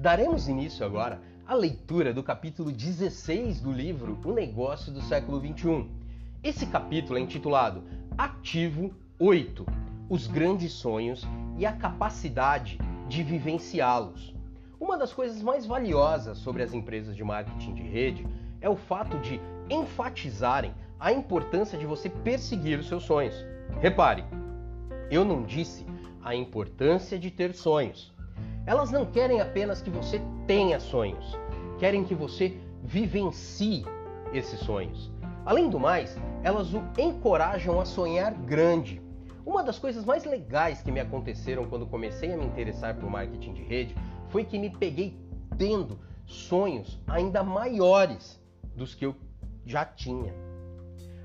Daremos início agora à leitura do capítulo 16 do livro O Negócio do Século XXI. Esse capítulo é intitulado Ativo 8 Os Grandes Sonhos e a Capacidade de Vivenciá-los. Uma das coisas mais valiosas sobre as empresas de marketing de rede é o fato de enfatizarem a importância de você perseguir os seus sonhos. Repare, eu não disse a importância de ter sonhos. Elas não querem apenas que você tenha sonhos, querem que você vivencie esses sonhos. Além do mais, elas o encorajam a sonhar grande. Uma das coisas mais legais que me aconteceram quando comecei a me interessar por marketing de rede foi que me peguei tendo sonhos ainda maiores dos que eu já tinha.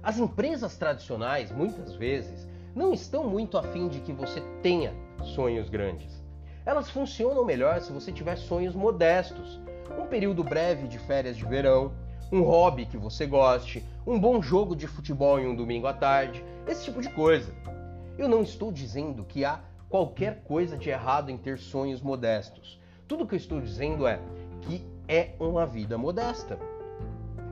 As empresas tradicionais, muitas vezes, não estão muito afim de que você tenha sonhos grandes. Elas funcionam melhor se você tiver sonhos modestos. Um período breve de férias de verão, um hobby que você goste, um bom jogo de futebol em um domingo à tarde, esse tipo de coisa. Eu não estou dizendo que há qualquer coisa de errado em ter sonhos modestos. Tudo que eu estou dizendo é que é uma vida modesta.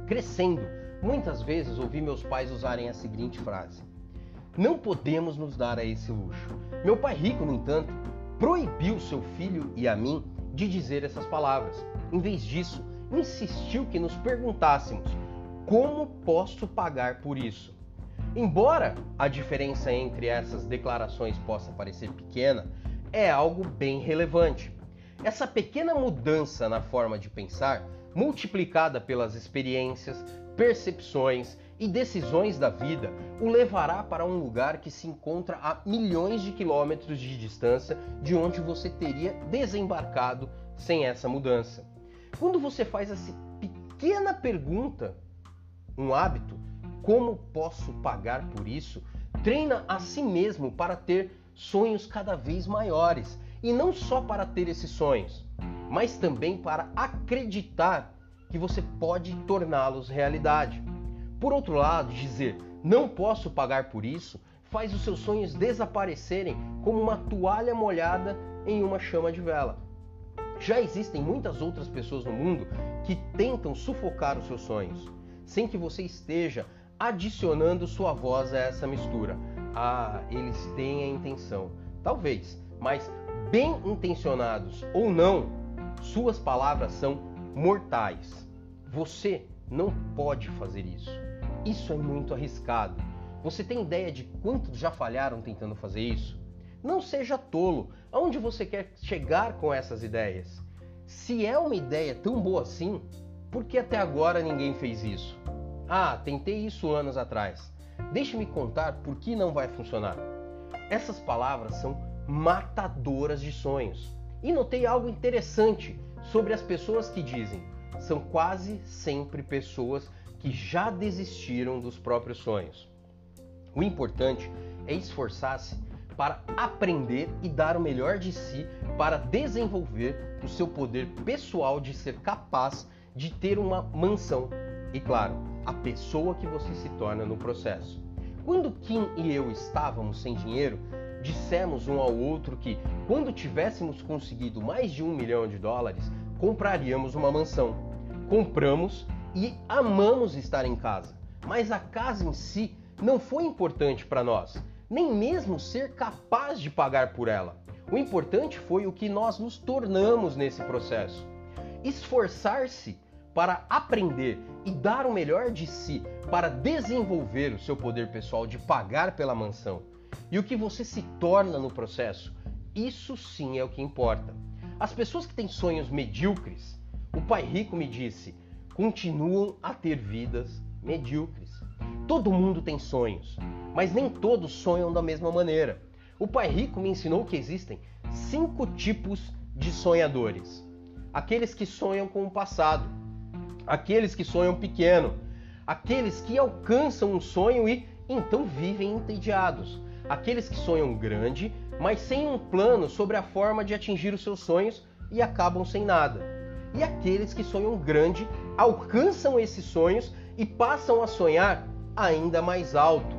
Crescendo, muitas vezes ouvi meus pais usarem a seguinte frase: não podemos nos dar a esse luxo. Meu pai rico, no entanto, proibiu seu filho e a mim de dizer essas palavras. Em vez disso, insistiu que nos perguntássemos: como posso pagar por isso? Embora a diferença entre essas declarações possa parecer pequena, é algo bem relevante. Essa pequena mudança na forma de pensar, multiplicada pelas experiências, percepções e decisões da vida o levará para um lugar que se encontra a milhões de quilômetros de distância de onde você teria desembarcado sem essa mudança. Quando você faz essa pequena pergunta, um hábito, como posso pagar por isso? Treina a si mesmo para ter sonhos cada vez maiores. E não só para ter esses sonhos, mas também para acreditar que você pode torná-los realidade. Por outro lado, dizer não posso pagar por isso faz os seus sonhos desaparecerem como uma toalha molhada em uma chama de vela. Já existem muitas outras pessoas no mundo que tentam sufocar os seus sonhos, sem que você esteja adicionando sua voz a essa mistura. Ah, eles têm a intenção. Talvez, mas bem intencionados ou não, suas palavras são mortais. Você não pode fazer isso. Isso é muito arriscado. Você tem ideia de quantos já falharam tentando fazer isso? Não seja tolo. Aonde você quer chegar com essas ideias? Se é uma ideia tão boa assim, por que até agora ninguém fez isso? Ah, tentei isso anos atrás. Deixe-me contar por que não vai funcionar. Essas palavras são matadoras de sonhos. E notei algo interessante sobre as pessoas que dizem: são quase sempre pessoas que já desistiram dos próprios sonhos. O importante é esforçar-se para aprender e dar o melhor de si para desenvolver o seu poder pessoal de ser capaz de ter uma mansão e, claro, a pessoa que você se torna no processo. Quando Kim e eu estávamos sem dinheiro, dissemos um ao outro que, quando tivéssemos conseguido mais de um milhão de dólares, compraríamos uma mansão. Compramos e amamos estar em casa, mas a casa em si não foi importante para nós, nem mesmo ser capaz de pagar por ela. O importante foi o que nós nos tornamos nesse processo. Esforçar-se para aprender e dar o melhor de si para desenvolver o seu poder pessoal de pagar pela mansão. E o que você se torna no processo, isso sim é o que importa. As pessoas que têm sonhos medíocres, o pai rico me disse, continuam a ter vidas medíocres. Todo mundo tem sonhos, mas nem todos sonham da mesma maneira. O pai rico me ensinou que existem cinco tipos de sonhadores: aqueles que sonham com o passado, aqueles que sonham pequeno, aqueles que alcançam um sonho e então vivem entediados, aqueles que sonham grande, mas sem um plano sobre a forma de atingir os seus sonhos e acabam sem nada, e aqueles que sonham grande alcançam esses sonhos e passam a sonhar ainda mais alto.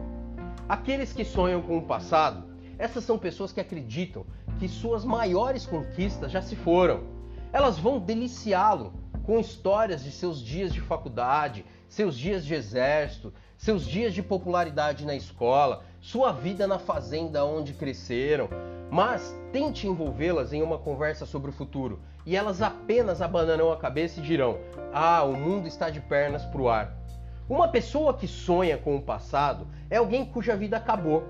Aqueles que sonham com o passado, essas são pessoas que acreditam que suas maiores conquistas já se foram. Elas vão deliciá-lo com histórias de seus dias de faculdade, seus dias de exército, seus dias de popularidade na escola, sua vida na fazenda onde cresceram. Mas tente envolvê-las em uma conversa sobre o futuro e elas apenas abanarão a cabeça e dirão: Ah, o mundo está de pernas para o ar. Uma pessoa que sonha com o passado é alguém cuja vida acabou.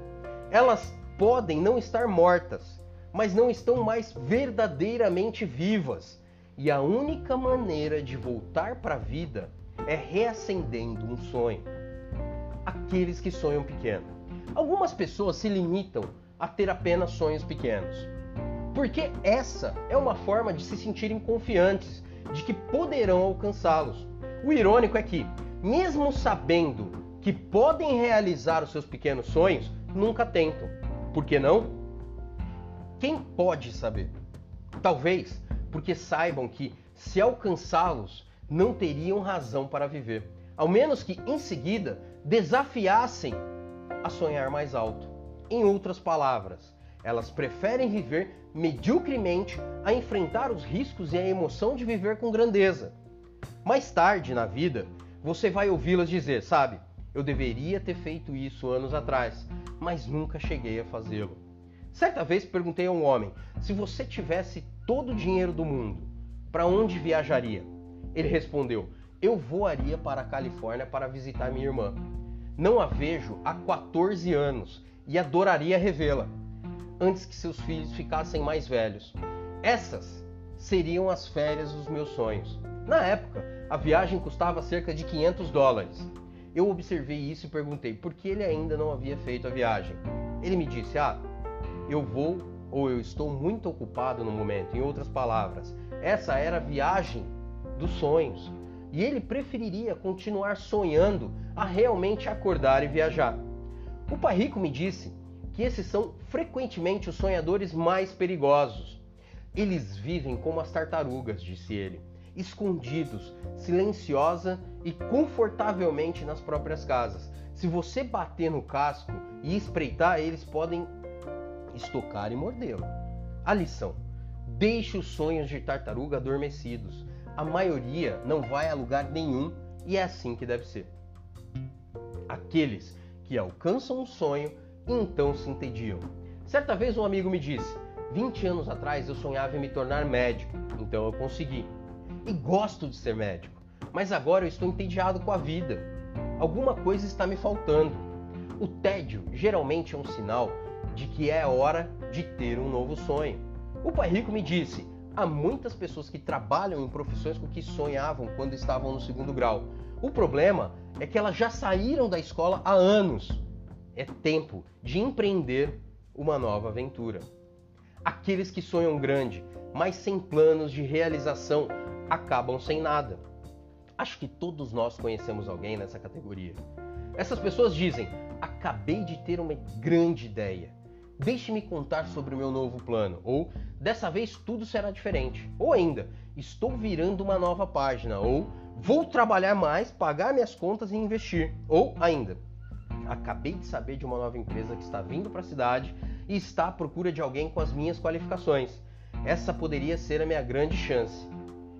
Elas podem não estar mortas, mas não estão mais verdadeiramente vivas. E a única maneira de voltar para a vida é reacendendo um sonho. Aqueles que sonham pequeno. Algumas pessoas se limitam a ter apenas sonhos pequenos. Porque essa é uma forma de se sentirem confiantes de que poderão alcançá-los. O irônico é que mesmo sabendo que podem realizar os seus pequenos sonhos, nunca tentam. Por que não? Quem pode saber? Talvez porque saibam que, se alcançá-los, não teriam razão para viver. Ao menos que, em seguida, desafiassem a sonhar mais alto. Em outras palavras, elas preferem viver mediocremente a enfrentar os riscos e a emoção de viver com grandeza. Mais tarde na vida, você vai ouvi-las dizer, sabe? Eu deveria ter feito isso anos atrás, mas nunca cheguei a fazê-lo. Certa vez perguntei a um homem: se você tivesse todo o dinheiro do mundo, para onde viajaria? Ele respondeu: eu voaria para a Califórnia para visitar minha irmã. Não a vejo há 14 anos e adoraria revê-la antes que seus filhos ficassem mais velhos. Essas seriam as férias dos meus sonhos. Na época, a viagem custava cerca de 500 dólares. Eu observei isso e perguntei por que ele ainda não havia feito a viagem. Ele me disse: Ah, eu vou ou eu estou muito ocupado no momento. Em outras palavras, essa era a viagem dos sonhos. E ele preferiria continuar sonhando a realmente acordar e viajar. O pai rico me disse que esses são frequentemente os sonhadores mais perigosos. Eles vivem como as tartarugas, disse ele escondidos, silenciosa e confortavelmente nas próprias casas. Se você bater no casco e espreitar, eles podem estocar e mordê-lo. A lição: deixe os sonhos de tartaruga adormecidos. A maioria não vai a lugar nenhum e é assim que deve ser. Aqueles que alcançam um sonho então se entediam. Certa vez um amigo me disse: 20 anos atrás eu sonhava em me tornar médico, então eu consegui e gosto de ser médico, mas agora eu estou entediado com a vida. Alguma coisa está me faltando. O tédio geralmente é um sinal de que é hora de ter um novo sonho. O pai rico me disse: há muitas pessoas que trabalham em profissões com que sonhavam quando estavam no segundo grau. O problema é que elas já saíram da escola há anos. É tempo de empreender uma nova aventura. Aqueles que sonham grande, mas sem planos de realização, acabam sem nada. Acho que todos nós conhecemos alguém nessa categoria. Essas pessoas dizem: Acabei de ter uma grande ideia. Deixe-me contar sobre o meu novo plano. Ou dessa vez tudo será diferente. Ou ainda, estou virando uma nova página. Ou vou trabalhar mais, pagar minhas contas e investir. Ou ainda, acabei de saber de uma nova empresa que está vindo para a cidade e está à procura de alguém com as minhas qualificações. Essa poderia ser a minha grande chance.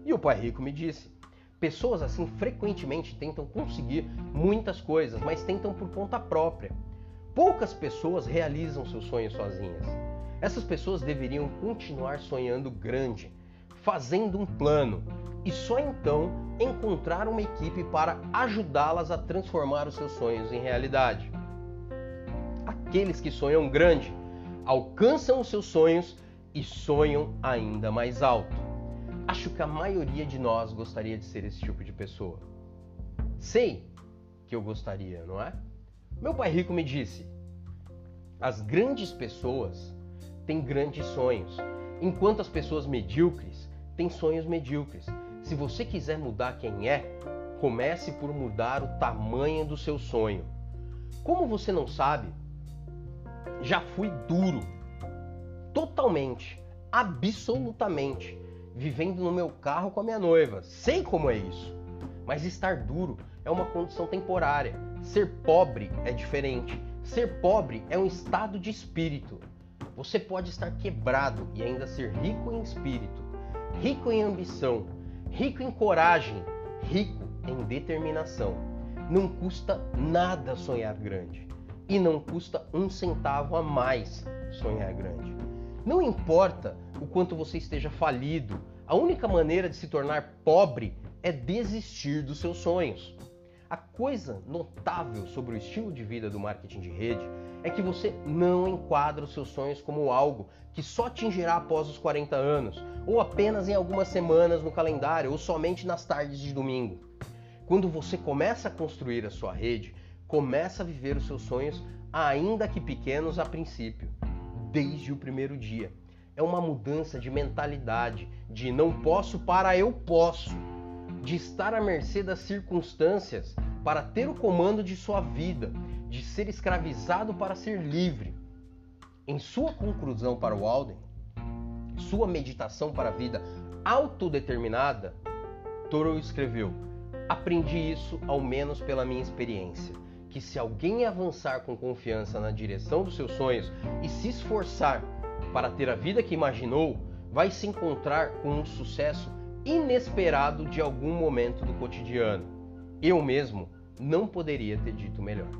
E o pai rico me disse: pessoas assim frequentemente tentam conseguir muitas coisas, mas tentam por conta própria. Poucas pessoas realizam seus sonhos sozinhas. Essas pessoas deveriam continuar sonhando grande, fazendo um plano e só então encontrar uma equipe para ajudá-las a transformar os seus sonhos em realidade. Aqueles que sonham grande alcançam os seus sonhos e sonham ainda mais alto. Acho que a maioria de nós gostaria de ser esse tipo de pessoa. Sei que eu gostaria, não é? Meu pai rico me disse: as grandes pessoas têm grandes sonhos, enquanto as pessoas medíocres têm sonhos medíocres. Se você quiser mudar quem é, comece por mudar o tamanho do seu sonho. Como você não sabe, já fui duro, totalmente, absolutamente vivendo no meu carro com a minha noiva. Sei como é isso. Mas estar duro é uma condição temporária. Ser pobre é diferente. Ser pobre é um estado de espírito. Você pode estar quebrado e ainda ser rico em espírito. Rico em ambição, rico em coragem, rico em determinação. Não custa nada sonhar grande e não custa um centavo a mais sonhar grande. Não importa o quanto você esteja falido, a única maneira de se tornar pobre é desistir dos seus sonhos. A coisa notável sobre o estilo de vida do marketing de rede é que você não enquadra os seus sonhos como algo que só atingirá após os 40 anos, ou apenas em algumas semanas no calendário, ou somente nas tardes de domingo. Quando você começa a construir a sua rede, começa a viver os seus sonhos, ainda que pequenos a princípio, desde o primeiro dia. É uma mudança de mentalidade, de não posso para eu posso, de estar à mercê das circunstâncias para ter o comando de sua vida, de ser escravizado para ser livre. Em sua conclusão para o Alden, sua meditação para a vida autodeterminada, Thoreau escreveu: Aprendi isso ao menos pela minha experiência, que se alguém avançar com confiança na direção dos seus sonhos e se esforçar para ter a vida que imaginou, vai se encontrar com um sucesso inesperado de algum momento do cotidiano. Eu mesmo não poderia ter dito melhor.